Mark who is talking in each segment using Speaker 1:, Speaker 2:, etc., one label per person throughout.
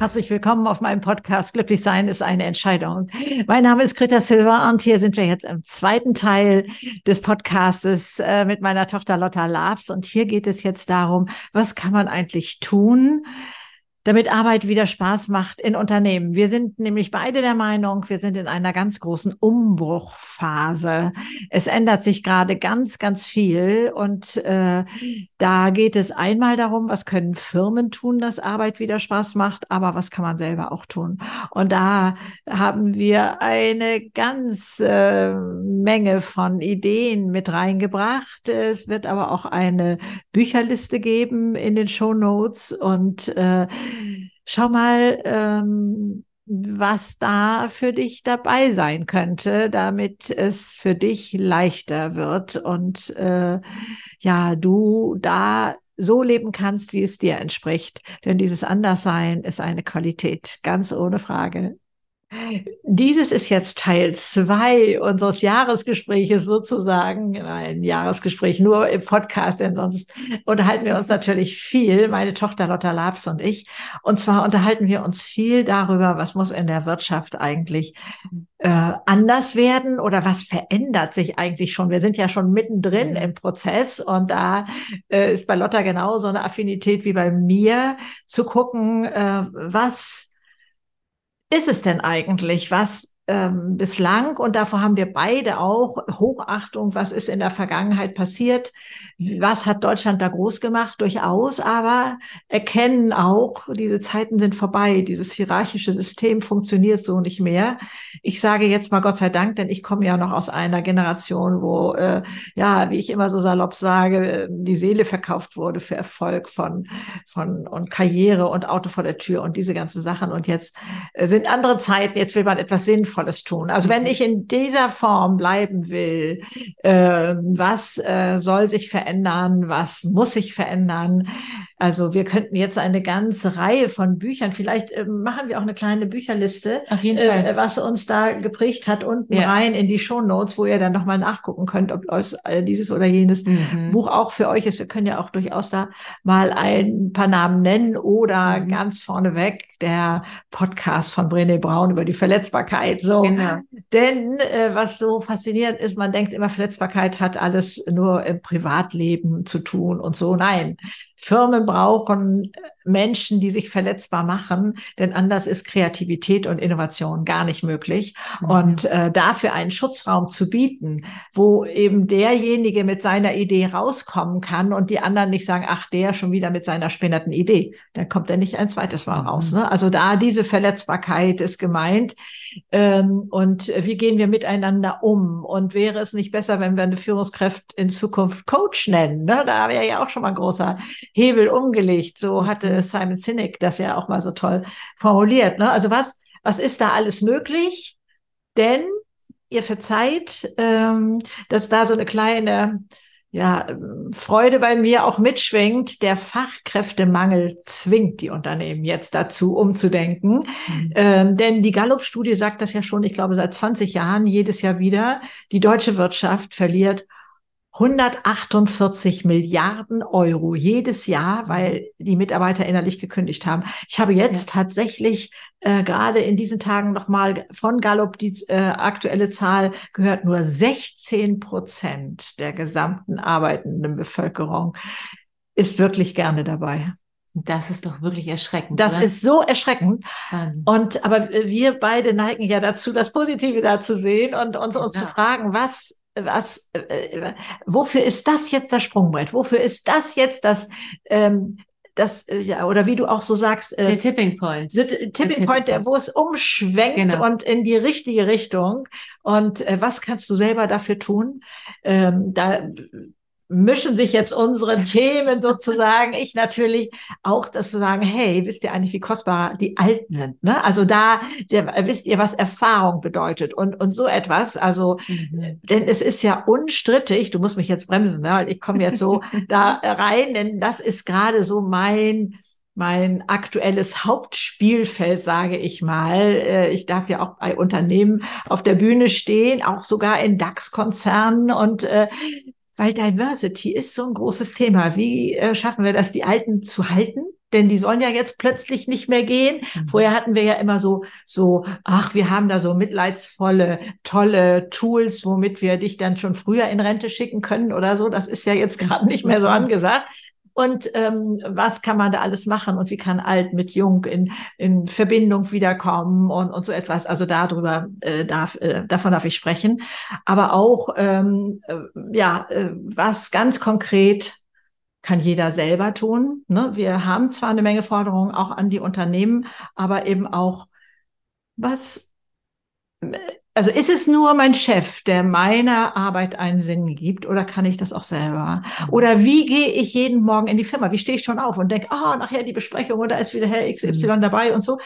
Speaker 1: Herzlich willkommen auf meinem Podcast Glücklich sein ist eine Entscheidung. Mein Name ist Greta Silva und hier sind wir jetzt im zweiten Teil des Podcastes äh, mit meiner Tochter Lotta Labs und hier geht es jetzt darum, was kann man eigentlich tun, damit Arbeit wieder Spaß macht in Unternehmen. Wir sind nämlich beide der Meinung, wir sind in einer ganz großen Umbruchphase. Es ändert sich gerade ganz, ganz viel und äh, da geht es einmal darum, was können Firmen tun, dass Arbeit wieder Spaß macht, aber was kann man selber auch tun. Und da haben wir eine ganz äh, Menge von Ideen mit reingebracht. Es wird aber auch eine Bücherliste geben in den Show Notes und äh, schau mal, ähm, was da für dich dabei sein könnte, damit es für dich leichter wird und äh, ja, du da so leben kannst, wie es dir entspricht. Denn dieses Anderssein ist eine Qualität, ganz ohne Frage. Dieses ist jetzt Teil zwei unseres Jahresgespräches sozusagen. Ein Jahresgespräch nur im Podcast, denn sonst unterhalten wir uns natürlich viel, meine Tochter Lotta Labs und ich. Und zwar unterhalten wir uns viel darüber, was muss in der Wirtschaft eigentlich äh, anders werden oder was verändert sich eigentlich schon. Wir sind ja schon mittendrin im Prozess und da äh, ist bei Lotta genauso eine Affinität wie bei mir zu gucken, äh, was ist es denn eigentlich? Was ähm, bislang, und davor haben wir beide auch Hochachtung, was ist in der Vergangenheit passiert, was hat Deutschland da groß gemacht, durchaus, aber erkennen auch, diese Zeiten sind vorbei, dieses hierarchische System funktioniert so nicht mehr. Ich sage jetzt mal Gott sei Dank, denn ich komme ja noch aus einer Generation, wo, äh, ja, wie ich immer so salopp sage, die Seele verkauft wurde für Erfolg von, von und Karriere und Auto vor der Tür und diese ganzen Sachen. Und jetzt äh, sind andere Zeiten, jetzt will man etwas sinnvoll Sinnvolles tun. Also wenn mhm. ich in dieser Form bleiben will, äh, was äh, soll sich verändern, was muss sich verändern? Also wir könnten jetzt eine ganze Reihe von Büchern, vielleicht äh, machen wir auch eine kleine Bücherliste,
Speaker 2: Auf jeden Fall.
Speaker 1: Äh, was uns da geprägt hat, unten ja. rein in die Show Notes, wo ihr dann nochmal nachgucken könnt, ob aus, äh, dieses oder jenes mhm. Buch auch für euch ist. Wir können ja auch durchaus da mal ein paar Namen nennen oder mhm. ganz vorneweg der Podcast von Brené Braun über die Verletzbarkeit. So, genau. denn äh, was so faszinierend ist, man denkt immer, Verletzbarkeit hat alles nur im Privatleben zu tun und so. Nein, Firmen brauchen Menschen, die sich verletzbar machen, denn anders ist Kreativität und Innovation gar nicht möglich. Mhm. Und äh, dafür einen Schutzraum zu bieten, wo eben derjenige mit seiner Idee rauskommen kann und die anderen nicht sagen, ach, der schon wieder mit seiner spinnerten Idee, dann kommt er nicht ein zweites Mal raus. Mhm. Ne? Also da diese Verletzbarkeit ist gemeint. Ähm, und wie gehen wir miteinander um? Und wäre es nicht besser, wenn wir eine Führungskraft in Zukunft Coach nennen? Ne? Da wäre ja auch schon mal ein großer Hebel umgelegt. So hatte mhm. Simon Sinek das ja auch mal so toll formuliert. Ne? Also was, was ist da alles möglich? Denn ihr verzeiht, ähm, dass da so eine kleine ja, Freude bei mir auch mitschwingt. Der Fachkräftemangel zwingt die Unternehmen jetzt dazu, umzudenken. Mhm. Ähm, denn die Gallup-Studie sagt das ja schon, ich glaube, seit 20 Jahren jedes Jahr wieder. Die deutsche Wirtschaft verliert 148 Milliarden Euro jedes Jahr, weil die Mitarbeiter innerlich gekündigt haben. Ich habe jetzt ja. tatsächlich äh, gerade in diesen Tagen nochmal von Gallup die äh, aktuelle Zahl gehört. Nur 16 Prozent der gesamten arbeitenden Bevölkerung ist wirklich gerne dabei.
Speaker 2: Das ist doch wirklich erschreckend.
Speaker 1: Das oder? ist so erschreckend. Wahnsinn. Und aber wir beide neigen ja dazu, das Positive da zu sehen und uns, uns ja. zu fragen, was was, äh, wofür ist das jetzt das Sprungbrett? Wofür ist das jetzt das, ähm, das, äh, ja, oder wie du auch so sagst,
Speaker 2: äh, der Tipping Point.
Speaker 1: Der Tipping, Tipping Point, der, wo es umschwenkt genau. und in die richtige Richtung. Und äh, was kannst du selber dafür tun? Ähm, da mischen sich jetzt unsere Themen sozusagen. Ich natürlich auch, das zu sagen, hey, wisst ihr eigentlich, wie kostbar die Alten sind? Ne? Also da der, wisst ihr, was Erfahrung bedeutet und, und so etwas. Also, mhm. denn es ist ja unstrittig, du musst mich jetzt bremsen, ne? ich komme jetzt so da rein, denn das ist gerade so mein mein aktuelles Hauptspielfeld, sage ich mal. Äh, ich darf ja auch bei Unternehmen auf der Bühne stehen, auch sogar in DAX-Konzernen und äh, weil Diversity ist so ein großes Thema. Wie äh, schaffen wir das, die Alten zu halten? denn die sollen ja jetzt plötzlich nicht mehr gehen. Mhm. Vorher hatten wir ja immer so, so, ach, wir haben da so mitleidsvolle, tolle Tools, womit wir dich dann schon früher in Rente schicken können oder so. Das ist ja jetzt gerade nicht mehr so mhm. angesagt und ähm, was kann man da alles machen und wie kann alt mit jung in, in Verbindung wiederkommen und, und so etwas. Also darüber äh, darf, äh, davon darf ich sprechen. Aber auch, ähm, äh, ja, äh, was ganz konkret kann jeder selber tun. Ne? Wir haben zwar eine Menge Forderungen auch an die Unternehmen, aber eben auch, was also ist es nur mein Chef, der meiner Arbeit einen Sinn gibt, oder kann ich das auch selber? Mhm. Oder wie gehe ich jeden Morgen in die Firma? Wie stehe ich schon auf und denke, ah, oh, nachher die Besprechung oder ist wieder Herr XY mhm. dabei und so?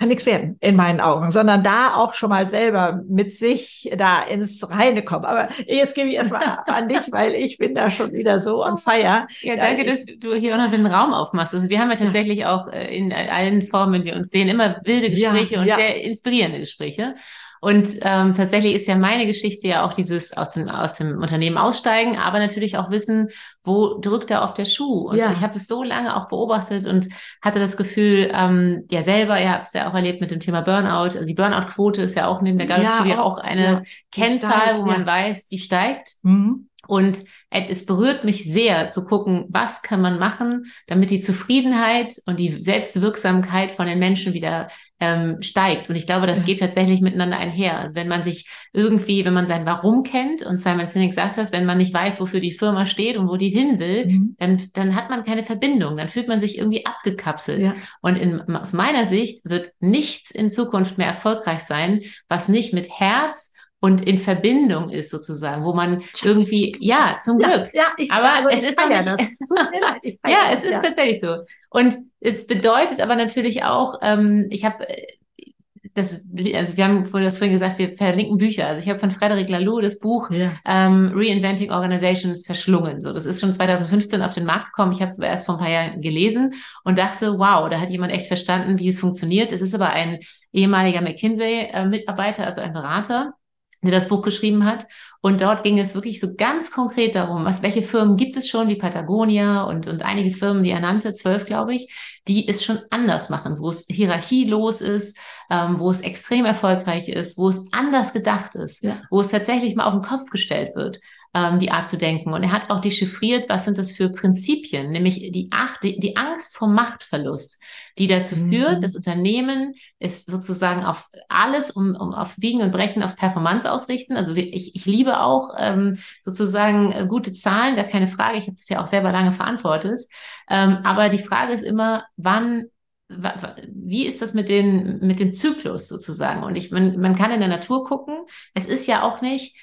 Speaker 1: Kann nichts werden in meinen Augen, sondern da auch schon mal selber mit sich da ins Reine kommen. Aber jetzt gebe ich erstmal an dich, weil ich bin da schon wieder so on fire.
Speaker 2: Ja, danke, dass du hier auch noch den Raum aufmachst. Also wir haben ja tatsächlich auch äh, in allen Formen, wenn wir uns sehen, immer wilde Gespräche ja, und ja. sehr inspirierende Gespräche. Und ähm, tatsächlich ist ja meine Geschichte ja auch dieses aus dem, aus dem Unternehmen aussteigen, aber natürlich auch wissen, wo drückt da auf der Schuh. Und ja. ich habe es so lange auch beobachtet und hatte das Gefühl, ähm, ja selber, ihr habt es ja auch erlebt mit dem Thema Burnout. Also die Burnout-Quote ist ja auch neben der Gallup-Studie ja, auch, auch, eine Kennzahl, steigt, wo man weiß, die steigt. Mhm. Und es berührt mich sehr zu gucken, was kann man machen, damit die Zufriedenheit und die Selbstwirksamkeit von den Menschen wieder ähm, steigt. Und ich glaube, das ja. geht tatsächlich miteinander einher. Also wenn man sich irgendwie, wenn man sein Warum kennt, und Simon Sinek sagt das, wenn man nicht weiß, wofür die Firma steht und wo die hin will, mhm. dann, dann hat man keine Verbindung. Dann fühlt man sich irgendwie abgekapselt. Ja. Und in, aus meiner Sicht wird nichts in Zukunft mehr erfolgreich sein, was nicht mit Herz und in Verbindung ist sozusagen, wo man irgendwie, ja, zum Glück. Ja, ja ich, aber also es ist ja das. ja, es ist ja. tatsächlich so. Und es bedeutet aber natürlich auch, ähm, ich habe äh, das, also wir haben vorhin das vorhin gesagt, wir verlinken Bücher. Also ich habe von Frederic Laloux das Buch ja. ähm, Reinventing Organizations verschlungen. So, das ist schon 2015 auf den Markt gekommen. Ich habe es aber erst vor ein paar Jahren gelesen und dachte, wow, da hat jemand echt verstanden, wie es funktioniert. Es ist aber ein ehemaliger McKinsey-Mitarbeiter, also ein Berater der das Buch geschrieben hat. Und dort ging es wirklich so ganz konkret darum, was, welche Firmen gibt es schon, wie Patagonia und, und einige Firmen, die er nannte, zwölf, glaube ich, die es schon anders machen, wo es hierarchielos ist, ähm, wo es extrem erfolgreich ist, wo es anders gedacht ist, ja. wo es tatsächlich mal auf den Kopf gestellt wird ähm, die Art zu denken. Und er hat auch dechiffriert, was sind das für Prinzipien, nämlich die, Acht, die, die Angst vor Machtverlust, die dazu mhm. führt, das Unternehmen ist sozusagen auf alles, um, um auf Biegen und Brechen auf Performance ausrichten. Also ich, ich liebe auch ähm, sozusagen äh, gute Zahlen, gar keine Frage. Ich habe das ja auch selber lange verantwortet. Ähm, aber die Frage ist immer, wann wie ist das mit, den, mit dem Zyklus sozusagen? Und ich, man, man kann in der Natur gucken. Es ist ja auch nicht,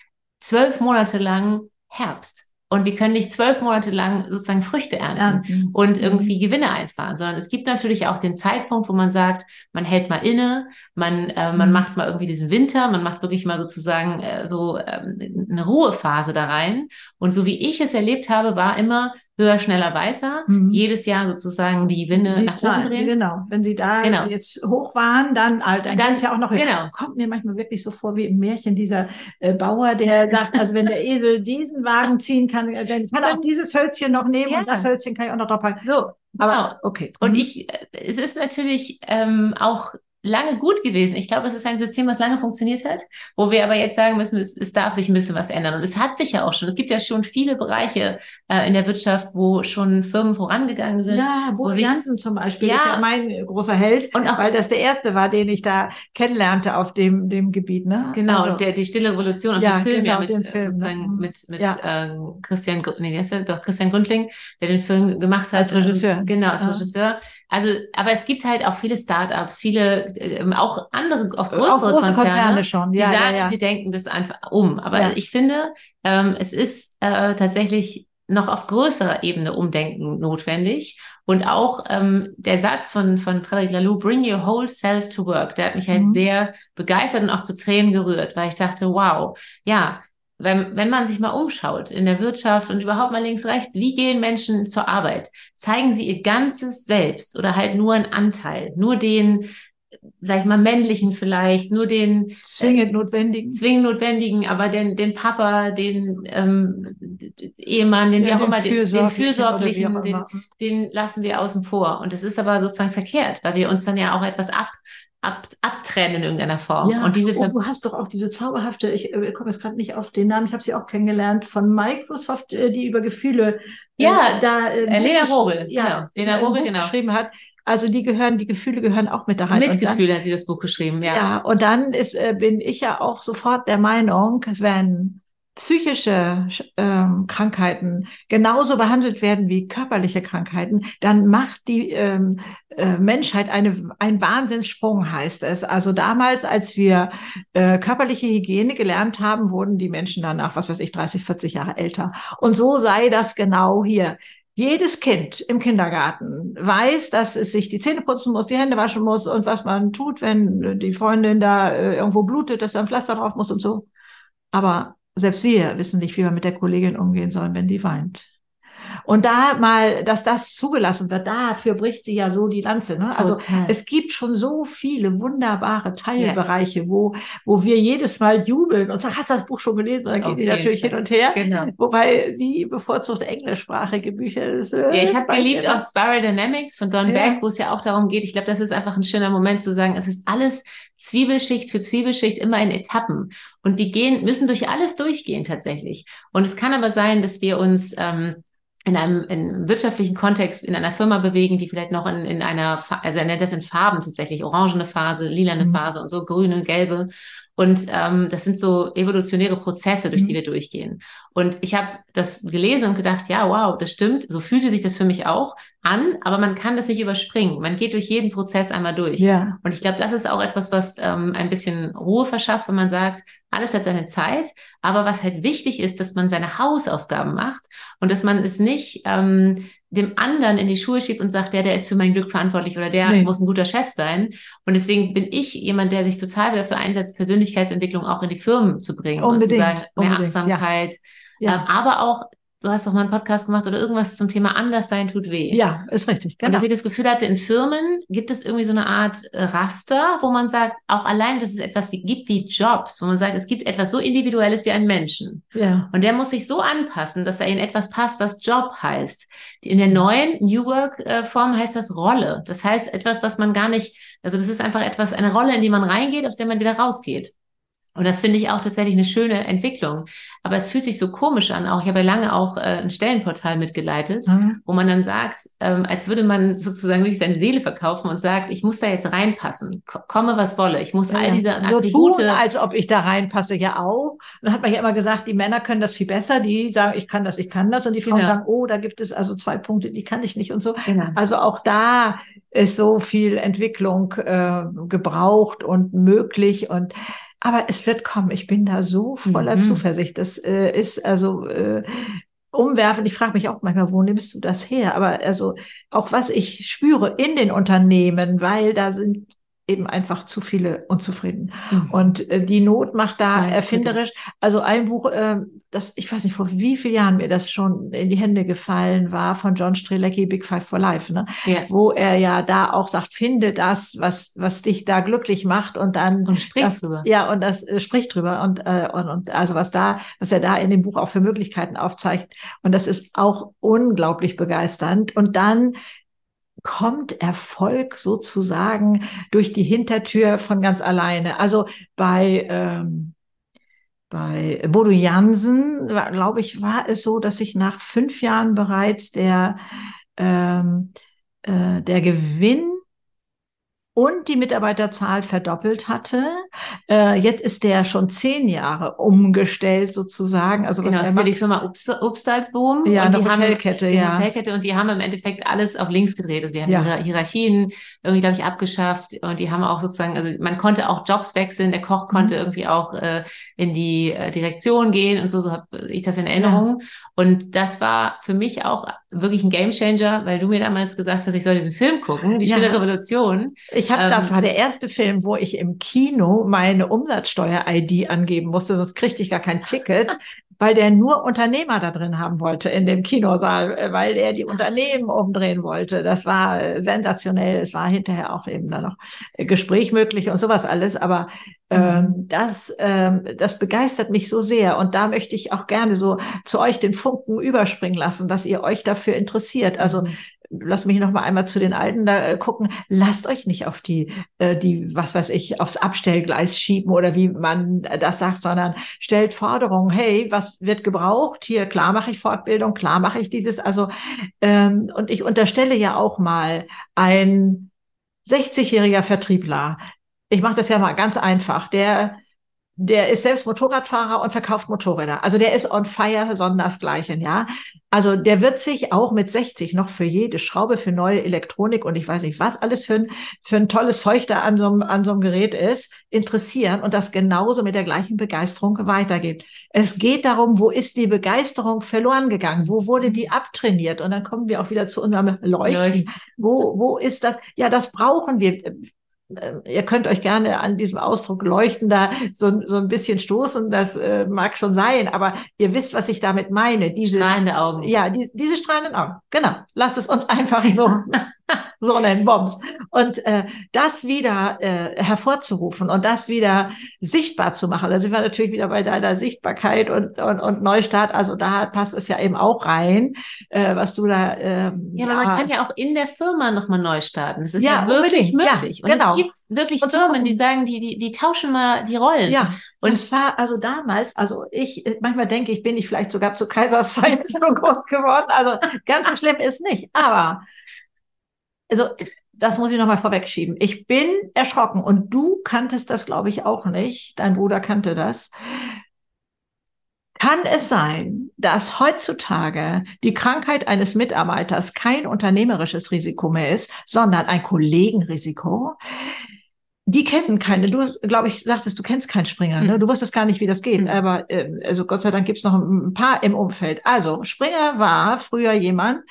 Speaker 2: zwölf Monate lang Herbst. Und wir können nicht zwölf Monate lang sozusagen Früchte ernten ja. und mhm. irgendwie Gewinne einfahren, sondern es gibt natürlich auch den Zeitpunkt, wo man sagt, man hält mal inne, man, äh, man mhm. macht mal irgendwie diesen Winter, man macht wirklich mal sozusagen äh, so ähm, eine Ruhephase da rein. Und so wie ich es erlebt habe, war immer, höher, schneller, weiter. Mhm. Jedes Jahr sozusagen die Winde die nach oben drehen.
Speaker 1: Genau. Wenn sie da genau. jetzt hoch waren, dann, halt, dann, dann ist ja auch noch, genau. kommt mir manchmal wirklich so vor wie im Märchen dieser äh, Bauer, der sagt, also wenn der Esel diesen Wagen ziehen kann, äh, dann kann er auch dieses Hölzchen noch nehmen ja. und das Hölzchen kann ich auch noch drauf packen.
Speaker 2: So. Aber, genau. okay. Und mhm. ich, äh, es ist natürlich ähm, auch lange gut gewesen. Ich glaube, es ist ein System, was lange funktioniert hat, wo wir aber jetzt sagen müssen, es, es darf sich ein bisschen was ändern. Und es hat sich ja auch schon. Es gibt ja schon viele Bereiche äh, in der Wirtschaft, wo schon Firmen vorangegangen sind.
Speaker 1: Ja, Bo Jansen zum Beispiel ja, ist ja mein großer Held, und auch, weil das der erste war, den ich da kennenlernte auf dem, dem Gebiet. Ne?
Speaker 2: Genau, also, der, die Stille Revolution, also ja, Film genau, ja mit, Film, ne? sozusagen ne? mit, mit ja. äh, Christian, nee, wie heißt der? Doch, Christian Grundling, der den Film gemacht hat.
Speaker 1: Als Regisseur.
Speaker 2: Genau, als ja. Regisseur. Also, aber es gibt halt auch viele Startups, viele, äh, auch andere, auch größere auch große Konzerne, Konzerne schon. Ja, die sagen, ja, ja. sie denken das einfach um. Aber ich finde, ähm, es ist äh, tatsächlich noch auf größerer Ebene Umdenken notwendig. Und auch ähm, der Satz von, von Frederic Laloux, bring your whole self to work, der hat mich halt mhm. sehr begeistert und auch zu Tränen gerührt, weil ich dachte, wow, ja, wenn, wenn man sich mal umschaut in der Wirtschaft und überhaupt mal links, rechts, wie gehen Menschen zur Arbeit? Zeigen sie ihr ganzes Selbst oder halt nur einen Anteil, nur den sag ich mal, männlichen vielleicht, nur den
Speaker 1: äh, zwingend notwendigen,
Speaker 2: zwingend notwendigen, aber den, den Papa, den ähm, Ehemann, den ja, wie auch den immer, den, den fürsorglichen, den, den lassen wir außen vor. Und das ist aber sozusagen verkehrt, weil wir uns dann ja auch etwas ab ab, abtrennen in irgendeiner Form.
Speaker 1: Ja, und diese oh, du hast doch auch diese zauberhafte, ich äh, komme jetzt gerade nicht auf den Namen, ich habe sie auch kennengelernt, von Microsoft, äh, die über Gefühle
Speaker 2: äh, ja, äh, da äh, Lena Robel, ja, genau. Lena Robel, genau.
Speaker 1: geschrieben hat. Also die gehören, die Gefühle gehören auch mit da rein.
Speaker 2: Mitgefühl hat sie das Buch geschrieben, ja.
Speaker 1: Ja, und dann ist, äh, bin ich ja auch sofort der Meinung, wenn psychische ähm, Krankheiten genauso behandelt werden wie körperliche Krankheiten, dann macht die ähm, äh, Menschheit eine, ein Wahnsinnssprung, heißt es. Also damals, als wir äh, körperliche Hygiene gelernt haben, wurden die Menschen danach, was weiß ich, 30, 40 Jahre älter. Und so sei das genau hier. Jedes Kind im Kindergarten weiß, dass es sich die Zähne putzen muss, die Hände waschen muss und was man tut, wenn die Freundin da äh, irgendwo blutet, dass da ein Pflaster drauf muss und so. Aber selbst wir wissen nicht, wie wir mit der Kollegin umgehen sollen, wenn die weint. Und da mal, dass das zugelassen wird, dafür bricht sie ja so die Lanze. Ne? Also es gibt schon so viele wunderbare Teilbereiche, ja. wo, wo wir jedes Mal jubeln und sagen, hast du das Buch schon gelesen? Und dann geht die natürlich hin und her. Genau. Wobei sie bevorzugt englischsprachige Bücher ist.
Speaker 2: Äh, ja, ich habe geliebt auch Spiral Dynamics von Don ja. Beck, wo es ja auch darum geht. Ich glaube, das ist einfach ein schöner Moment zu sagen, es ist alles Zwiebelschicht für Zwiebelschicht immer in Etappen. Und die gehen, müssen durch alles durchgehen tatsächlich. Und es kann aber sein, dass wir uns ähm, in einem, in einem wirtschaftlichen Kontext in einer Firma bewegen, die vielleicht noch in, in einer, also er nennt das in Farben tatsächlich, orangene Phase, lilane mhm. Phase und so, grüne, gelbe. Und ähm, das sind so evolutionäre Prozesse, durch mhm. die wir durchgehen. Und ich habe das gelesen und gedacht, ja, wow, das stimmt. So fühlte sich das für mich auch an, aber man kann das nicht überspringen. Man geht durch jeden Prozess einmal durch. Ja. Und ich glaube, das ist auch etwas, was ähm, ein bisschen Ruhe verschafft, wenn man sagt, alles hat seine Zeit. Aber was halt wichtig ist, dass man seine Hausaufgaben macht und dass man es nicht ähm, dem anderen in die Schuhe schiebt und sagt, der, der ist für mein Glück verantwortlich oder der nee. muss ein guter Chef sein. Und deswegen bin ich jemand, der sich total dafür einsetzt, Persönlichkeitsentwicklung auch in die Firmen zu bringen.
Speaker 1: Unbedingt.
Speaker 2: Und zu sagen, mehr unbedingt, Achtsamkeit. Ja. Ja. Ähm, aber auch du hast doch mal einen Podcast gemacht oder irgendwas zum Thema Anderssein tut weh.
Speaker 1: Ja, ist richtig.
Speaker 2: Genau. Und dass ich das Gefühl hatte, in Firmen gibt es irgendwie so eine Art äh, Raster, wo man sagt, auch allein, dass es etwas wie, gibt wie Jobs, wo man sagt, es gibt etwas so Individuelles wie einen Menschen. Ja. Und der muss sich so anpassen, dass er in etwas passt, was Job heißt. In der neuen New Work äh, Form heißt das Rolle. Das heißt etwas, was man gar nicht, also das ist einfach etwas, eine Rolle, in die man reingeht, aus der man wieder rausgeht. Und das finde ich auch tatsächlich eine schöne Entwicklung. Aber es fühlt sich so komisch an. Auch ich habe ja lange auch äh, ein Stellenportal mitgeleitet, mhm. wo man dann sagt, ähm, als würde man sozusagen wirklich seine Seele verkaufen und sagt, ich muss da jetzt reinpassen, komme was wolle. Ich muss ja, all diese
Speaker 1: Attribute. So tun, als ob ich da reinpasse, ja auch. Dann hat man ja immer gesagt, die Männer können das viel besser. Die sagen, ich kann das, ich kann das. Und die Frauen genau. sagen, oh, da gibt es also zwei Punkte, die kann ich nicht und so. Genau. Also auch da ist so viel Entwicklung äh, gebraucht und möglich und aber es wird kommen. Ich bin da so voller mhm. Zuversicht. Das äh, ist also äh, umwerfend. Ich frage mich auch manchmal, wo nimmst du das her? Aber also auch was ich spüre in den Unternehmen, weil da sind eben einfach zu viele unzufrieden. Mhm. Und äh, die Not macht da Nein, erfinderisch. Also ein Buch, äh, das, ich weiß nicht, vor wie vielen Jahren mir das schon in die Hände gefallen war, von John Strelecki, Big Five for Life, ne? Ja. Wo er ja da auch sagt, finde das, was, was dich da glücklich macht und dann.
Speaker 2: Und spricht
Speaker 1: das,
Speaker 2: drüber.
Speaker 1: Ja, und das äh, spricht drüber. Und, äh, und, und also was da, was er da in dem Buch auch für Möglichkeiten aufzeigt. Und das ist auch unglaublich begeisternd. Und dann kommt Erfolg sozusagen durch die Hintertür von ganz alleine. Also bei ähm, bei Bodo Jansen, glaube ich, war es so, dass sich nach fünf Jahren bereits der ähm, äh, der Gewinn und die Mitarbeiterzahl verdoppelt hatte. Äh, jetzt ist der schon zehn Jahre umgestellt sozusagen.
Speaker 2: Also genau, was das ist die Firma Obst, Obstalsboom.
Speaker 1: Ja,
Speaker 2: eine
Speaker 1: Hotelkette,
Speaker 2: haben, ja. Hotelkette und die haben im Endeffekt alles auf links gedreht. Also wir haben ja. Hierarchien irgendwie, glaube ich, abgeschafft und die haben auch sozusagen, also man konnte auch Jobs wechseln. Der Koch konnte mhm. irgendwie auch äh, in die äh, Direktion gehen und so, so habe ich das in Erinnerung. Ja. Und das war für mich auch wirklich ein Gamechanger, weil du mir damals gesagt hast, ich soll diesen Film gucken, die ja. Stille Revolution.
Speaker 1: Ich ich habe, ähm, das war der erste Film, wo ich im Kino meine Umsatzsteuer-ID angeben musste, sonst kriegte ich gar kein Ticket weil der nur Unternehmer da drin haben wollte in dem Kinosaal, äh, weil er die Unternehmen umdrehen wollte. Das war äh, sensationell. Es war hinterher auch eben da noch äh, Gespräch möglich und sowas alles. Aber ähm, mhm. das, ähm, das begeistert mich so sehr. Und da möchte ich auch gerne so zu euch den Funken überspringen lassen, dass ihr euch dafür interessiert. Also mhm lass mich noch mal einmal zu den Alten da äh, gucken. Lasst euch nicht auf die, äh, die, was weiß ich, aufs Abstellgleis schieben oder wie man das sagt, sondern stellt Forderungen. Hey, was wird gebraucht? Hier, klar mache ich Fortbildung, klar mache ich dieses. Also, ähm, und ich unterstelle ja auch mal ein 60-jähriger Vertriebler. Ich mache das ja mal ganz einfach. Der der ist selbst Motorradfahrer und verkauft Motorräder. Also der ist on fire, sondersgleichen, ja. Also der wird sich auch mit 60 noch für jede Schraube, für neue Elektronik und ich weiß nicht, was alles für ein, für ein tolles Zeug da an so, einem, an so einem Gerät ist, interessieren und das genauso mit der gleichen Begeisterung weitergibt. Es geht darum, wo ist die Begeisterung verloren gegangen? Wo wurde die abtrainiert? Und dann kommen wir auch wieder zu unserem Leuchten. Leuchten. Wo, wo ist das? Ja, das brauchen wir ihr könnt euch gerne an diesem Ausdruck leuchten da so, so ein bisschen stoßen, das äh, mag schon sein, aber ihr wisst, was ich damit meine.
Speaker 2: Diese strahlende Augen.
Speaker 1: Ja, die, diese strahlenden Augen. Genau. Lasst es uns einfach so so nennen Bombs. Und äh, das wieder äh, hervorzurufen und das wieder sichtbar zu machen. Da sind wir natürlich wieder bei deiner Sichtbarkeit und, und, und Neustart. Also da passt es ja eben auch rein, äh, was du da.
Speaker 2: Ähm, ja, aber ja, man kann ja auch in der Firma nochmal neu starten. Das ist ja, ja wirklich möglich. Ja, und genau. es gibt wirklich und Firmen, die sagen, die, die, die tauschen mal die Rollen.
Speaker 1: Ja, und es war also damals, also ich, manchmal denke ich, bin ich vielleicht sogar zu Kaiserszeit so groß geworden. Also ganz so schlimm ist nicht. Aber also das muss ich nochmal vorwegschieben. Ich bin erschrocken und du kanntest das, glaube ich, auch nicht. Dein Bruder kannte das. Kann es sein, dass heutzutage die Krankheit eines Mitarbeiters kein unternehmerisches Risiko mehr ist, sondern ein Kollegenrisiko? Die kennen keine. Du, glaube ich, sagtest, du kennst keinen Springer. Ne? Hm. Du wusstest gar nicht, wie das geht. Mhm. Aber äh, also Gott sei Dank gibt's noch ein paar im Umfeld. Also Springer war früher jemand,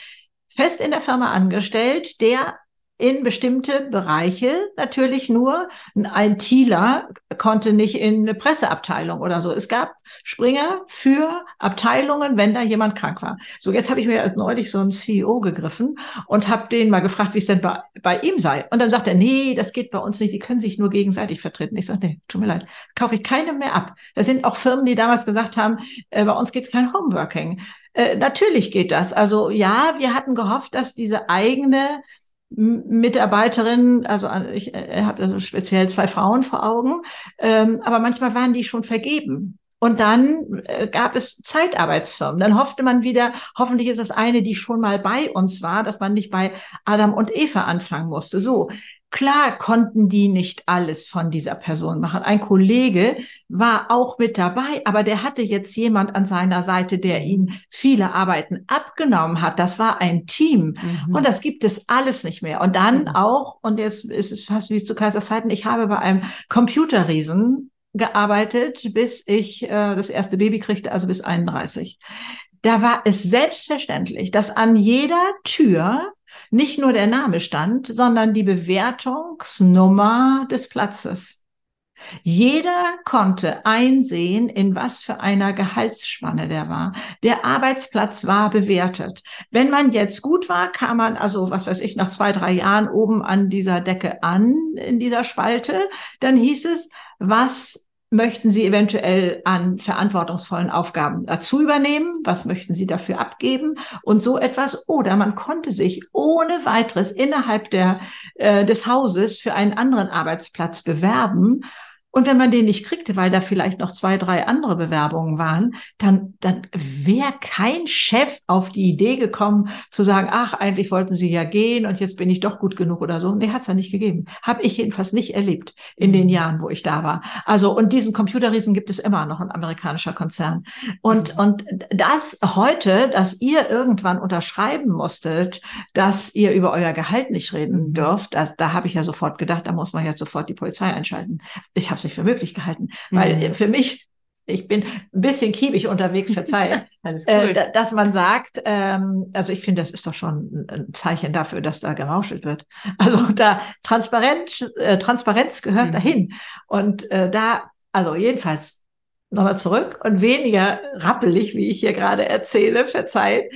Speaker 1: fest in der Firma angestellt, der in bestimmte Bereiche natürlich nur. Ein Thieler konnte nicht in eine Presseabteilung oder so. Es gab Springer für Abteilungen, wenn da jemand krank war. So, jetzt habe ich mir neulich so einen CEO gegriffen und habe den mal gefragt, wie es denn bei, bei ihm sei. Und dann sagt er, nee, das geht bei uns nicht, die können sich nur gegenseitig vertreten. Ich sage, nee, tut mir leid, kaufe ich keine mehr ab. Das sind auch Firmen, die damals gesagt haben, äh, bei uns geht kein Homeworking. Äh, natürlich geht das. Also ja, wir hatten gehofft, dass diese eigene Mitarbeiterinnen, also ich äh, habe also speziell zwei Frauen vor Augen, ähm, aber manchmal waren die schon vergeben. Und dann äh, gab es Zeitarbeitsfirmen. Dann hoffte man wieder, hoffentlich ist das eine, die schon mal bei uns war, dass man nicht bei Adam und Eva anfangen musste. So, Klar konnten die nicht alles von dieser Person machen. Ein Kollege war auch mit dabei, aber der hatte jetzt jemand an seiner Seite, der ihm viele Arbeiten abgenommen hat. Das war ein Team. Mhm. Und das gibt es alles nicht mehr. Und dann auch, und jetzt ist es fast wie zu Kaiserzeiten, ich habe bei einem Computerriesen gearbeitet, bis ich äh, das erste Baby kriegte, also bis 31. Da war es selbstverständlich, dass an jeder Tür nicht nur der Name stand, sondern die Bewertungsnummer des Platzes. Jeder konnte einsehen, in was für einer Gehaltsspanne der war. Der Arbeitsplatz war bewertet. Wenn man jetzt gut war, kam man also, was weiß ich, nach zwei, drei Jahren oben an dieser Decke an, in dieser Spalte. Dann hieß es, was möchten Sie eventuell an verantwortungsvollen Aufgaben dazu übernehmen? Was möchten Sie dafür abgeben? Und so etwas. Oder man konnte sich ohne weiteres innerhalb der, äh, des Hauses für einen anderen Arbeitsplatz bewerben und wenn man den nicht kriegte, weil da vielleicht noch zwei, drei andere Bewerbungen waren, dann, dann wäre kein Chef auf die Idee gekommen zu sagen, ach, eigentlich wollten Sie ja gehen und jetzt bin ich doch gut genug oder so. Nee, hat's ja nicht gegeben. Habe ich jedenfalls nicht erlebt in den mhm. Jahren, wo ich da war. Also, und diesen Computerriesen gibt es immer noch, ein amerikanischer Konzern. Und, mhm. und das heute, dass ihr irgendwann unterschreiben musstet, dass ihr über euer Gehalt nicht reden mhm. dürft, da, da habe ich ja sofort gedacht, da muss man ja sofort die Polizei einschalten. Ich habe nicht für möglich gehalten, weil mhm. für mich ich bin ein bisschen kiebig unterwegs, verzeih, äh, dass man sagt, ähm, also ich finde, das ist doch schon ein Zeichen dafür, dass da gerauschelt wird. Also da Transparenz, äh, Transparenz gehört mhm. dahin. Und äh, da, also jedenfalls nochmal zurück und weniger rappelig, wie ich hier gerade erzähle, verzeiht.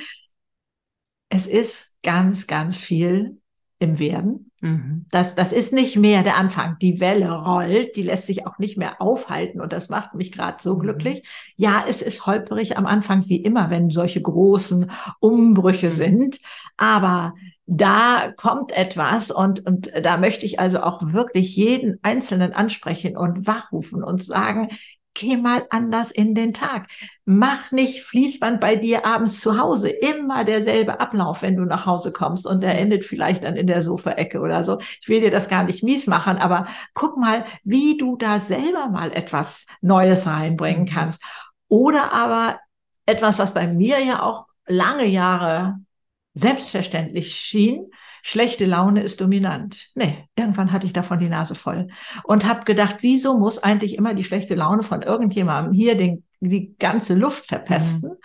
Speaker 1: Es ist ganz, ganz viel im Werden. Mhm. Das, das ist nicht mehr der Anfang. Die Welle rollt, die lässt sich auch nicht mehr aufhalten und das macht mich gerade so mhm. glücklich. Ja, es ist holperig am Anfang wie immer, wenn solche großen Umbrüche mhm. sind, aber da kommt etwas und, und da möchte ich also auch wirklich jeden Einzelnen ansprechen und wachrufen und sagen, geh mal anders in den Tag. Mach nicht Fließband bei dir abends zu Hause. Immer derselbe Ablauf, wenn du nach Hause kommst und der endet vielleicht dann in der Sofaecke oder so. Ich will dir das gar nicht mies machen, aber guck mal, wie du da selber mal etwas Neues reinbringen kannst. Oder aber etwas, was bei mir ja auch lange Jahre selbstverständlich schien, schlechte Laune ist dominant. Nee, irgendwann hatte ich davon die Nase voll und habe gedacht, wieso muss eigentlich immer die schlechte Laune von irgendjemandem hier den, die ganze Luft verpesten? Mhm.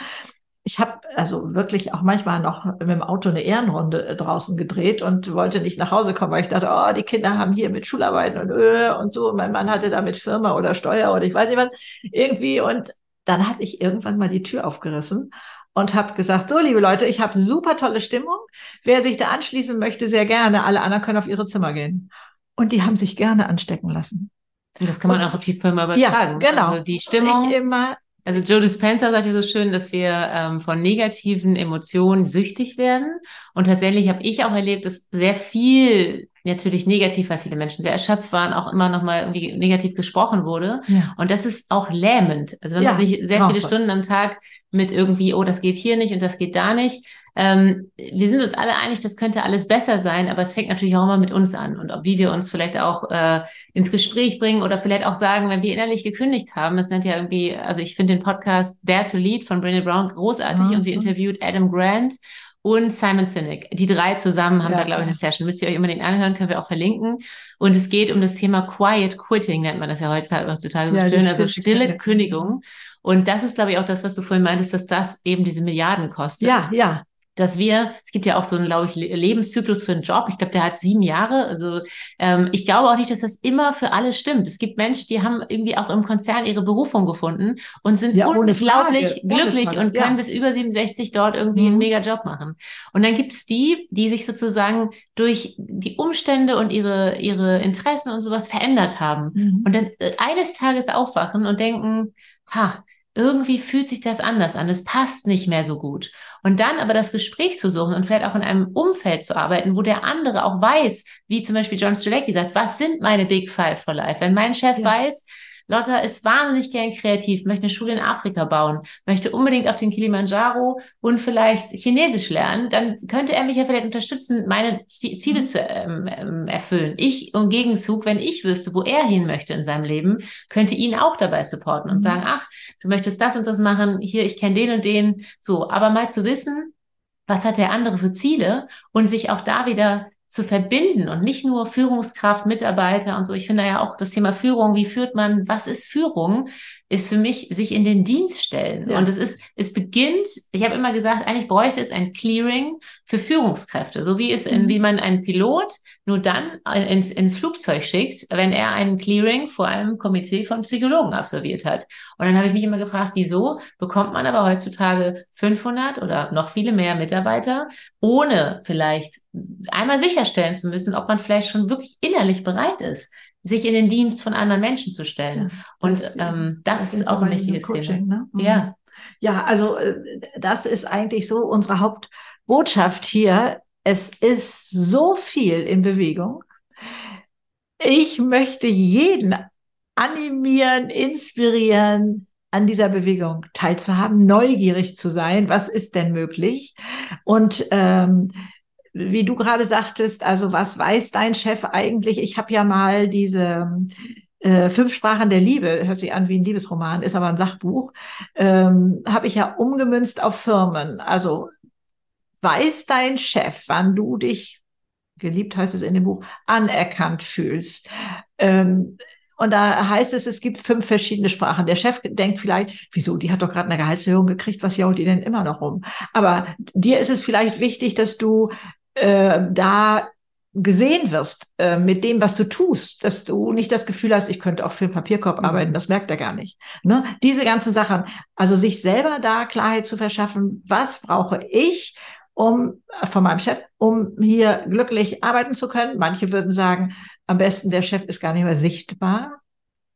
Speaker 1: Ich habe also wirklich auch manchmal noch mit dem Auto eine Ehrenrunde äh, draußen gedreht und wollte nicht nach Hause kommen, weil ich dachte, oh, die Kinder haben hier mit Schularbeiten und äh, und so. Mein Mann hatte da mit Firma oder Steuer oder ich weiß nicht was irgendwie und dann hatte ich irgendwann mal die Tür aufgerissen und habe gesagt, so liebe Leute, ich habe super tolle Stimmung. Wer sich da anschließen möchte, sehr gerne. Alle anderen können auf ihre Zimmer gehen. Und die haben sich gerne anstecken lassen.
Speaker 2: Und das kann man und, auch auf die Firma übertragen.
Speaker 1: Ja, genau.
Speaker 2: Also die Stimmung. Immer, also Joe Dispenza sagt ja so schön, dass wir ähm, von negativen Emotionen süchtig werden. Und tatsächlich habe ich auch erlebt, dass sehr viel natürlich negativ, weil viele Menschen sehr erschöpft waren, auch immer noch mal irgendwie negativ gesprochen wurde. Ja. Und das ist auch lähmend. Also wenn ja, man sich sehr viele Stunden am Tag mit irgendwie, oh, das geht hier nicht und das geht da nicht. Ähm, wir sind uns alle einig, das könnte alles besser sein, aber es fängt natürlich auch immer mit uns an und ob, wie wir uns vielleicht auch äh, ins Gespräch bringen oder vielleicht auch sagen, wenn wir innerlich gekündigt haben, es nennt ja irgendwie, also ich finde den Podcast Dare to Lead von Brené Brown großartig mhm. und sie interviewt Adam Grant und Simon Sinek. Die drei zusammen haben ja, da, glaube ich, eine Session. Müsst ihr euch unbedingt anhören, können wir auch verlinken. Und es geht um das Thema Quiet Quitting, nennt man das ja heutzutage so ja, schön, also stille Kündigung. Und das ist, glaube ich, auch das, was du vorhin meintest, dass das eben diese Milliarden kostet.
Speaker 1: Ja, ja
Speaker 2: dass wir, es gibt ja auch so einen, glaube ich, Lebenszyklus für einen Job. Ich glaube, der hat sieben Jahre. Also ähm, ich glaube auch nicht, dass das immer für alle stimmt. Es gibt Menschen, die haben irgendwie auch im Konzern ihre Berufung gefunden und sind ja, unglaublich glücklich und können ja. bis über 67 dort irgendwie mhm. einen mega Job machen. Und dann gibt es die, die sich sozusagen durch die Umstände und ihre, ihre Interessen und sowas verändert haben. Mhm. Und dann äh, eines Tages aufwachen und denken, ha, irgendwie fühlt sich das anders an, es passt nicht mehr so gut. Und dann aber das Gespräch zu suchen und vielleicht auch in einem Umfeld zu arbeiten, wo der andere auch weiß, wie zum Beispiel John Strelacki sagt, was sind meine Big Five for Life? Wenn mein Chef ja. weiß, Lotta ist wahnsinnig gern kreativ, möchte eine Schule in Afrika bauen, möchte unbedingt auf den Kilimanjaro und vielleicht Chinesisch lernen, dann könnte er mich ja vielleicht unterstützen, meine Ziele mhm. zu ähm, ähm, erfüllen. Ich im Gegenzug, wenn ich wüsste, wo er hin möchte in seinem Leben, könnte ihn auch dabei supporten und mhm. sagen, ach, du möchtest das und das machen, hier, ich kenne den und den, so. Aber mal zu wissen, was hat der andere für Ziele und sich auch da wieder zu verbinden und nicht nur Führungskraft, Mitarbeiter und so. Ich finde ja auch das Thema Führung, wie führt man, was ist Führung, ist für mich sich in den Dienst stellen. Ja. Und es ist, es beginnt, ich habe immer gesagt, eigentlich bräuchte es ein Clearing für Führungskräfte, so wie es in, mhm. wie man einen Pilot nur dann ins, ins Flugzeug schickt, wenn er ein Clearing vor einem Komitee von Psychologen absolviert hat. Und dann habe ich mich immer gefragt, wieso bekommt man aber heutzutage 500 oder noch viele mehr Mitarbeiter, ohne vielleicht einmal sicherstellen zu müssen, ob man vielleicht schon wirklich innerlich bereit ist, sich in den Dienst von anderen Menschen zu stellen. Ja, und das, ähm, das, das ist auch ein wichtiges Coaching, Thema. Ne?
Speaker 1: Mhm. Ja. Ja, also äh, das ist eigentlich so unsere Hauptbotschaft hier. Es ist so viel in Bewegung. Ich möchte jeden animieren, inspirieren, an dieser Bewegung teilzuhaben, neugierig zu sein, was ist denn möglich? Und ähm, wie du gerade sagtest, also was weiß dein Chef eigentlich? Ich habe ja mal diese äh, Fünf Sprachen der Liebe, hört sich an wie ein Liebesroman, ist aber ein Sachbuch, ähm, habe ich ja umgemünzt auf Firmen. Also weiß dein Chef, wann du dich, geliebt heißt es in dem Buch, anerkannt fühlst. Ähm, Und da heißt es, es gibt fünf verschiedene Sprachen. Der Chef denkt vielleicht, wieso, die hat doch gerade eine Gehaltserhöhung gekriegt, was jault die denn immer noch rum? Aber dir ist es vielleicht wichtig, dass du äh, da gesehen wirst äh, mit dem, was du tust, dass du nicht das Gefühl hast, ich könnte auch für einen Papierkorb mhm. arbeiten, das merkt er gar nicht. Ne? Diese ganzen Sachen, also sich selber da Klarheit zu verschaffen, was brauche ich, um von meinem Chef, um hier glücklich arbeiten zu können. Manche würden sagen, am besten der Chef ist gar nicht mehr sichtbar.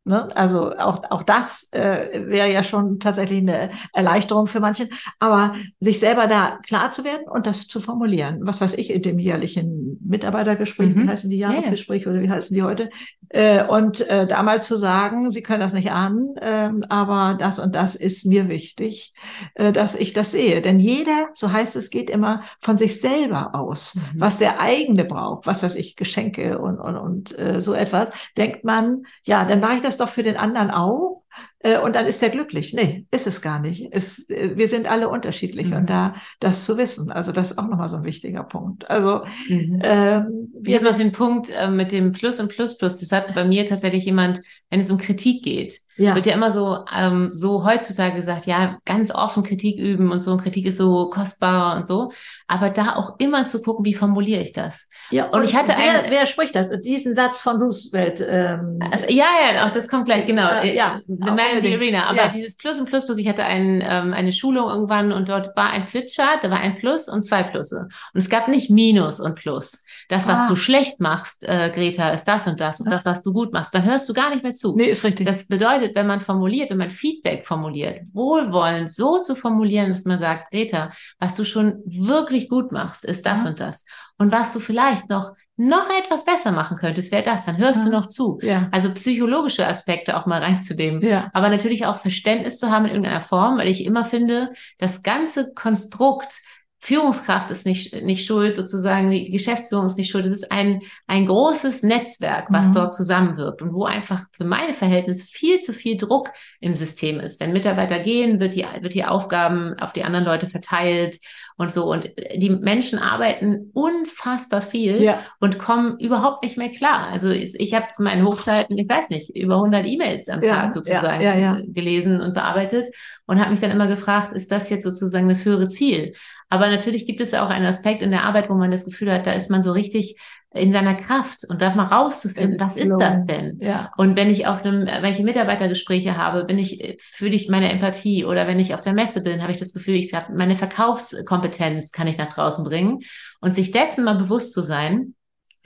Speaker 1: Ne? Also auch, auch das äh, wäre ja schon tatsächlich eine Erleichterung für manchen. Aber sich selber da klar zu werden und das zu formulieren, was weiß ich, in dem jährlichen Mitarbeitergespräch, mhm. wie heißen die Jahresgespräche ja, ja. oder wie heißen die heute? Äh, und äh, da mal zu sagen, Sie können das nicht ahnen, äh, aber das und das ist mir wichtig, äh, dass ich das sehe. Denn jeder, so heißt es, geht immer von sich selber aus, mhm. was der eigene braucht, was weiß ich, Geschenke und, und, und äh, so etwas, denkt man, ja, dann mache ich das doch für den anderen auch äh, und dann ist er glücklich. Nee, ist es gar nicht. Es, äh, wir sind alle unterschiedlich mhm. und da das zu wissen, also das ist auch nochmal so ein wichtiger Punkt. Also
Speaker 2: mhm. ähm, wir Jetzt noch den Punkt äh, mit dem Plus und Plus Plus. Das hat bei mir tatsächlich jemand, wenn es um Kritik geht, ja. wird ja immer so, ähm, so heutzutage gesagt, ja, ganz offen Kritik üben und so, und Kritik ist so kostbarer und so. Aber da auch immer zu gucken, wie formuliere ich das?
Speaker 1: Ja, und, und ich hatte wer, einen, wer spricht das? Diesen Satz von Roosevelt.
Speaker 2: Ähm, also, ja, ja, auch das kommt gleich, genau. Äh, ja, The Man in the Arena. Aber ja. dieses Plus und Plus Plus, ich hatte ein, ähm, eine Schulung irgendwann und dort war ein Flipchart, da war ein Plus und zwei Plusse. Und es gab nicht Minus und Plus. Das, was ah. du schlecht machst, äh, Greta, ist das und das. Und das, was du gut machst, dann hörst du gar nicht mehr zu.
Speaker 1: Nee, ist richtig.
Speaker 2: Das bedeutet, wenn man formuliert, wenn man Feedback formuliert, wohlwollend so zu formulieren, dass man sagt, Greta, was du schon wirklich gut machst, ist das ja. und das. Und was du vielleicht noch noch etwas besser machen könntest, wäre das, dann hörst ja. du noch zu. Ja. Also psychologische Aspekte auch mal reinzunehmen. Ja. Aber natürlich auch Verständnis zu haben in irgendeiner Form, weil ich immer finde, das ganze Konstrukt Führungskraft ist nicht, nicht schuld, sozusagen, die Geschäftsführung ist nicht schuld. Es ist ein, ein großes Netzwerk, was mhm. dort zusammenwirkt und wo einfach für meine Verhältnisse viel zu viel Druck im System ist. Wenn Mitarbeiter gehen, wird die, wird die Aufgaben auf die anderen Leute verteilt und so. Und die Menschen arbeiten unfassbar viel ja. und kommen überhaupt nicht mehr klar. Also ich, habe zu meinen Hochzeiten, ich weiß nicht, über 100 E-Mails am ja, Tag sozusagen ja, gelesen und bearbeitet und habe mich dann immer gefragt, ist das jetzt sozusagen das höhere Ziel? Aber natürlich gibt es auch einen Aspekt in der Arbeit, wo man das Gefühl hat, da ist man so richtig in seiner Kraft und da mal rauszufinden, was ist das denn? Ja. Und wenn ich auf einem, wenn ich Mitarbeitergespräche habe, bin ich, fühle ich meine Empathie oder wenn ich auf der Messe bin, habe ich das Gefühl, ich habe meine Verkaufskompetenz kann ich nach draußen bringen und sich dessen mal bewusst zu sein,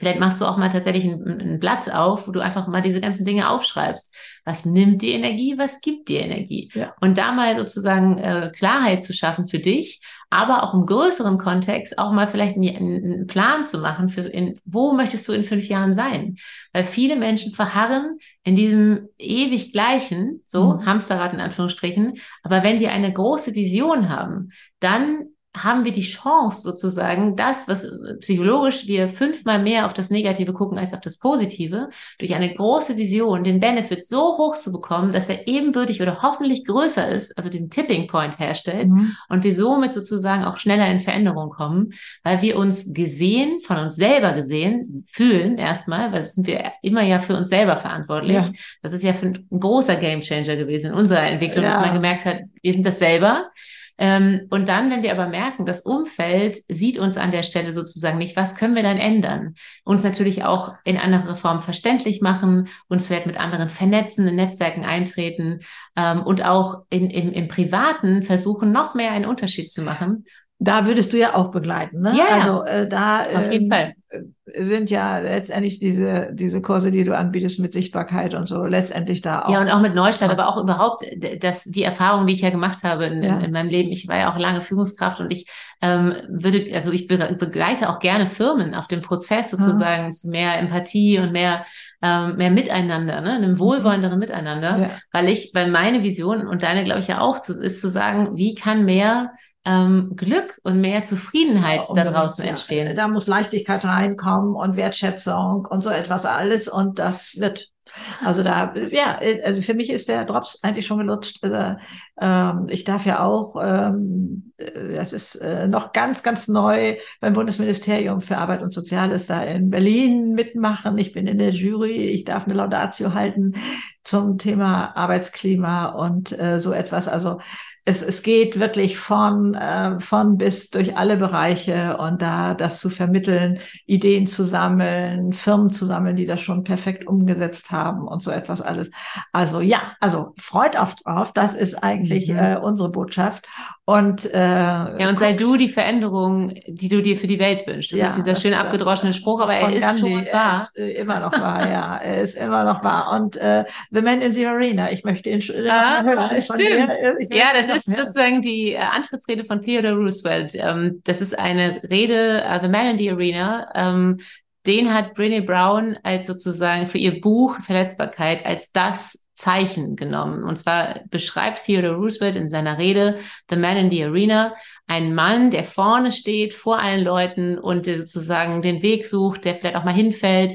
Speaker 2: Vielleicht machst du auch mal tatsächlich ein, ein, Blatt auf, wo du einfach mal diese ganzen Dinge aufschreibst. Was nimmt dir Energie, was gibt dir Energie? Ja. Und da mal sozusagen äh, Klarheit zu schaffen für dich, aber auch im größeren Kontext auch mal vielleicht einen, einen Plan zu machen für in, wo möchtest du in fünf Jahren sein? Weil viele Menschen verharren in diesem ewig gleichen, so mhm. Hamsterrad in Anführungsstrichen. Aber wenn wir eine große Vision haben, dann haben wir die Chance sozusagen, das, was psychologisch wir fünfmal mehr auf das Negative gucken als auf das Positive, durch eine große Vision den Benefit so hoch zu bekommen, dass er ebenbürtig oder hoffentlich größer ist, also diesen Tipping Point herstellt mhm. und wir somit sozusagen auch schneller in Veränderung kommen, weil wir uns gesehen, von uns selber gesehen, fühlen erstmal, weil sind wir immer ja für uns selber verantwortlich. Ja. Das ist ja ein großer Gamechanger gewesen in unserer Entwicklung, ja. dass man gemerkt hat, wir sind das selber ähm, und dann, wenn wir aber merken, das Umfeld sieht uns an der Stelle sozusagen nicht, was können wir dann ändern? Uns natürlich auch in andere Formen verständlich machen, uns vielleicht mit anderen vernetzen, in Netzwerken eintreten ähm, und auch in, im, im Privaten versuchen, noch mehr einen Unterschied zu machen
Speaker 1: da würdest du ja auch begleiten, ne?
Speaker 2: Ja, also äh, da auf jeden ähm, Fall.
Speaker 1: sind ja letztendlich diese diese Kurse, die du anbietest mit Sichtbarkeit und so, letztendlich da
Speaker 2: auch. Ja und auch mit Neustadt, aber auch überhaupt, dass die Erfahrung, die ich ja gemacht habe in, ja. in, in meinem Leben. Ich war ja auch lange Führungskraft und ich ähm, würde, also ich begleite auch gerne Firmen auf dem Prozess sozusagen ja. zu mehr Empathie und mehr ähm, mehr Miteinander, ne, einem mhm. wohlwollenderen Miteinander, ja. weil ich, weil meine Vision und deine glaube ich ja auch ist zu sagen, wie kann mehr ähm, Glück und mehr Zufriedenheit ja, da draußen ja, entstehen.
Speaker 1: Da muss Leichtigkeit reinkommen und Wertschätzung und so etwas alles. Und das wird Also da, ja, also für mich ist der Drops eigentlich schon gelutscht. Also, ähm, ich darf ja auch, ähm, das ist äh, noch ganz, ganz neu beim Bundesministerium für Arbeit und Soziales da in Berlin mitmachen. Ich bin in der Jury, ich darf eine Laudatio halten zum Thema Arbeitsklima und äh, so etwas. Also es, es geht wirklich von, äh, von bis durch alle Bereiche und da das zu vermitteln, Ideen zu sammeln, Firmen zu sammeln, die das schon perfekt umgesetzt haben und so etwas alles. Also ja, also freut auf drauf. Das ist eigentlich mhm. äh, unsere Botschaft. Und, äh,
Speaker 2: ja, und sei du die Veränderung, die du dir für die Welt wünschst. Das ja, ist dieser schön abgedroschene Spruch, aber er ist Gandhi, schon wahr. Er ist
Speaker 1: äh, immer noch wahr, ja. Er ist immer noch wahr. Und äh, The Man in the Arena, ich möchte ihn schon
Speaker 2: ah, hören. Stimmt. Dir, ja, das ist sozusagen die äh, Antrittsrede von Theodore Roosevelt. Ähm, das ist eine Rede, uh, The Man in the Arena. Ähm, den hat Brené Brown als sozusagen für ihr Buch Verletzbarkeit als das Zeichen genommen. Und zwar beschreibt Theodore Roosevelt in seiner Rede The Man in the Arena einen Mann, der vorne steht vor allen Leuten und der sozusagen den Weg sucht, der vielleicht auch mal hinfällt,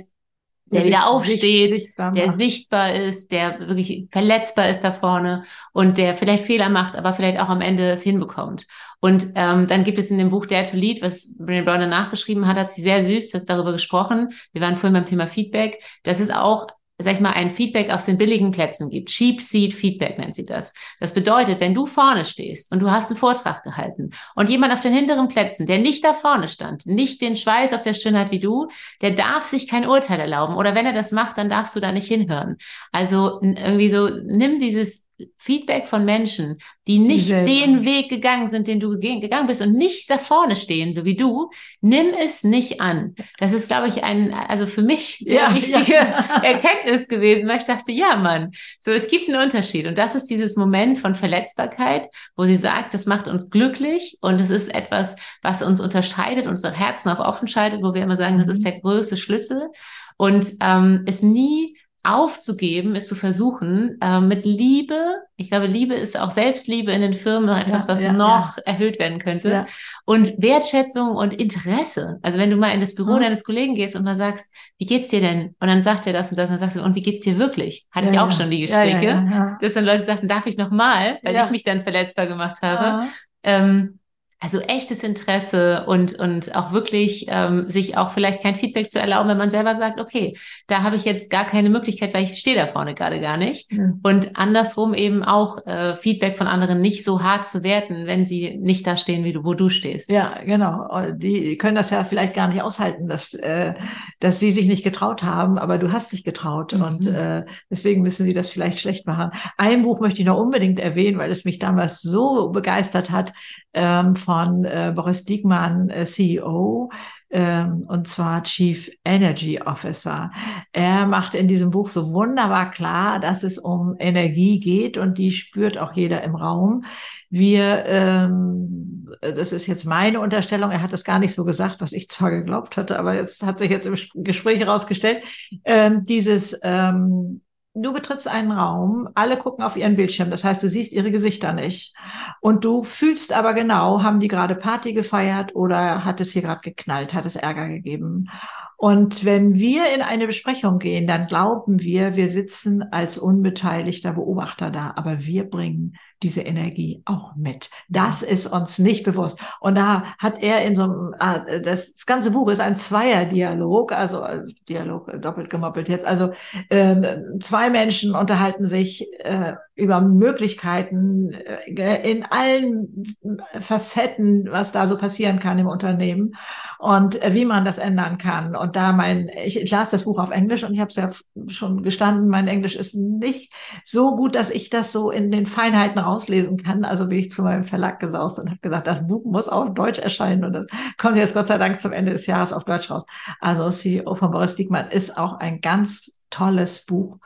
Speaker 2: der, der wieder aufsteht, sichtbar der sichtbar ist, der wirklich verletzbar ist da vorne und der vielleicht Fehler macht, aber vielleicht auch am Ende es hinbekommt. Und ähm, dann gibt es in dem Buch Dare to Lead, was Brené Brown danach geschrieben hat, hat sie sehr süß das darüber gesprochen. Wir waren vorhin beim Thema Feedback. Das ist auch sag ich mal, ein Feedback aus den billigen Plätzen gibt. Cheap Seat Feedback nennt sie das. Das bedeutet, wenn du vorne stehst und du hast einen Vortrag gehalten und jemand auf den hinteren Plätzen, der nicht da vorne stand, nicht den Schweiß auf der Stirn hat wie du, der darf sich kein Urteil erlauben. Oder wenn er das macht, dann darfst du da nicht hinhören. Also irgendwie so, nimm dieses Feedback von Menschen, die nicht die den Weg gegangen sind, den du gegangen bist und nicht da vorne stehen, so wie du, nimm es nicht an. Das ist, glaube ich, ein, also für mich sehr ja, wichtige ja. Erkenntnis gewesen, weil ich dachte, ja, Mann, so, es gibt einen Unterschied. Und das ist dieses Moment von Verletzbarkeit, wo sie sagt, das macht uns glücklich und es ist etwas, was uns unterscheidet, unsere Herzen auf offen schaltet, wo wir immer sagen, das ist mhm. der größte Schlüssel. Und ähm, es nie aufzugeben, ist zu versuchen, äh, mit Liebe, ich glaube, Liebe ist auch Selbstliebe in den Firmen noch etwas, ja, was ja, noch ja. erhöht werden könnte. Und Wertschätzung und Interesse. Also wenn du mal in das Büro mhm. deines Kollegen gehst und mal sagst, wie geht's dir denn? Und dann sagt er das und das und dann sagst du, und wie geht's dir wirklich? Hatte ich auch schon die Gespräche, dass dann Leute sagten, darf ich noch mal, weil ich mich dann verletzbar gemacht habe. Ähm, also echtes Interesse und, und auch wirklich ähm, sich auch vielleicht kein Feedback zu erlauben, wenn man selber sagt, okay, da habe ich jetzt gar keine Möglichkeit, weil ich stehe da vorne gerade gar nicht. Mhm. Und andersrum eben auch äh, Feedback von anderen nicht so hart zu werten, wenn sie nicht da stehen, wie du, wo du stehst.
Speaker 1: Ja, genau. Die können das ja vielleicht gar nicht aushalten, dass, äh, dass sie sich nicht getraut haben, aber du hast dich getraut. Mhm. Und äh, deswegen müssen sie das vielleicht schlecht machen. Ein Buch möchte ich noch unbedingt erwähnen, weil es mich damals so begeistert hat. Ähm, von äh, Boris Diekmann, äh, CEO, ähm, und zwar Chief Energy Officer. Er macht in diesem Buch so wunderbar klar, dass es um Energie geht und die spürt auch jeder im Raum. Wir, ähm, das ist jetzt meine Unterstellung, er hat das gar nicht so gesagt, was ich zwar geglaubt hatte, aber jetzt hat sich jetzt im Gespräch herausgestellt, ähm, dieses ähm, du betrittst einen Raum, alle gucken auf ihren Bildschirm, das heißt, du siehst ihre Gesichter nicht. Und du fühlst aber genau, haben die gerade Party gefeiert oder hat es hier gerade geknallt, hat es Ärger gegeben. Und wenn wir in eine Besprechung gehen, dann glauben wir, wir sitzen als unbeteiligter Beobachter da, aber wir bringen diese Energie auch mit. Das ist uns nicht bewusst. Und da hat er in so einem, ah, das ganze Buch ist ein Zweierdialog, also äh, Dialog äh, doppelt gemoppelt jetzt. Also äh, zwei Menschen unterhalten sich äh, über Möglichkeiten in allen Facetten, was da so passieren kann im Unternehmen und wie man das ändern kann. Und da mein, ich, ich las das Buch auf Englisch und ich habe es ja schon gestanden, mein Englisch ist nicht so gut, dass ich das so in den Feinheiten rauslesen kann. Also bin ich zu meinem Verlag gesaust und habe gesagt, das Buch muss auf Deutsch erscheinen und das kommt jetzt Gott sei Dank zum Ende des Jahres auf Deutsch raus. Also CEO von Boris Diekmann ist auch ein ganz tolles Buch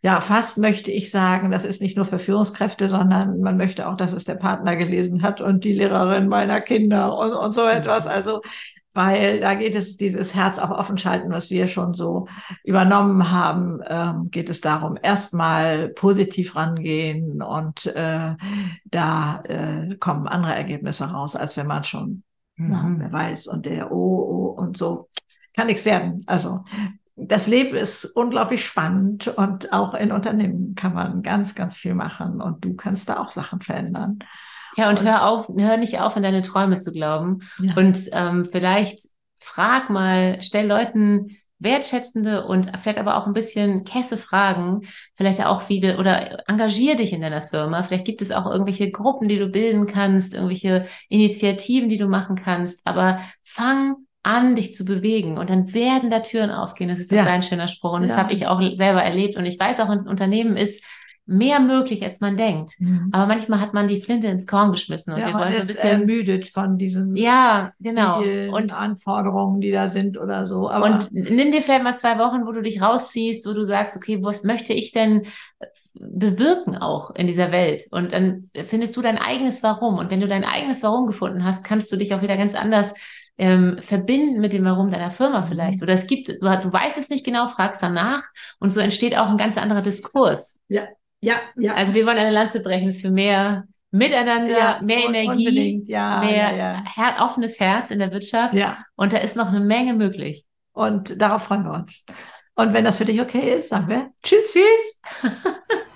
Speaker 1: ja, fast möchte ich sagen, das ist nicht nur für Führungskräfte, sondern man möchte auch, dass es der Partner gelesen hat und die Lehrerin meiner Kinder und, und so etwas. Also, weil da geht es dieses Herz auch offen schalten, was wir schon so übernommen haben, ähm, geht es darum, erstmal positiv rangehen und äh, da äh, kommen andere Ergebnisse raus, als wenn man schon, mhm. na, wer weiß, und der oh, oh und so kann nichts werden. Also das Leben ist unglaublich spannend und auch in Unternehmen kann man ganz, ganz viel machen und du kannst da auch Sachen verändern.
Speaker 2: Ja, und, und hör auf, hör nicht auf, an deine Träume zu glauben. Ja. Und ähm, vielleicht frag mal, stell Leuten wertschätzende und vielleicht aber auch ein bisschen kesse Fragen, vielleicht auch viele oder engagier dich in deiner Firma. Vielleicht gibt es auch irgendwelche Gruppen, die du bilden kannst, irgendwelche Initiativen, die du machen kannst, aber fang an, dich zu bewegen und dann werden da Türen aufgehen. Das ist ja. dein schöner Spruch und ja. das habe ich auch selber erlebt und ich weiß auch, ein Unternehmen ist mehr möglich, als man denkt. Mhm. Aber manchmal hat man die Flinte ins Korn geschmissen
Speaker 1: und ja, wir wollen so ein bisschen
Speaker 2: ermüdet von diesen ja genau
Speaker 1: und Anforderungen, die da sind oder so.
Speaker 2: Aber und nimm dir vielleicht mal zwei Wochen, wo du dich rausziehst, wo du sagst, okay, was möchte ich denn bewirken auch in dieser Welt? Und dann findest du dein eigenes Warum. Und wenn du dein eigenes Warum gefunden hast, kannst du dich auch wieder ganz anders ähm, verbinden mit dem Warum deiner Firma vielleicht. Mhm. Oder es gibt, du, du weißt es nicht genau, fragst danach und so entsteht auch ein ganz anderer Diskurs.
Speaker 1: Ja. Ja, ja.
Speaker 2: Also wir wollen eine Lanze brechen für mehr Miteinander, ja, mehr Energie,
Speaker 1: ja,
Speaker 2: mehr
Speaker 1: ja,
Speaker 2: Her offenes Herz in der Wirtschaft.
Speaker 1: Ja.
Speaker 2: Und da ist noch eine Menge möglich.
Speaker 1: Und darauf freuen wir uns. Und wenn das für dich okay ist, sagen wir Tschüss. Tschüss.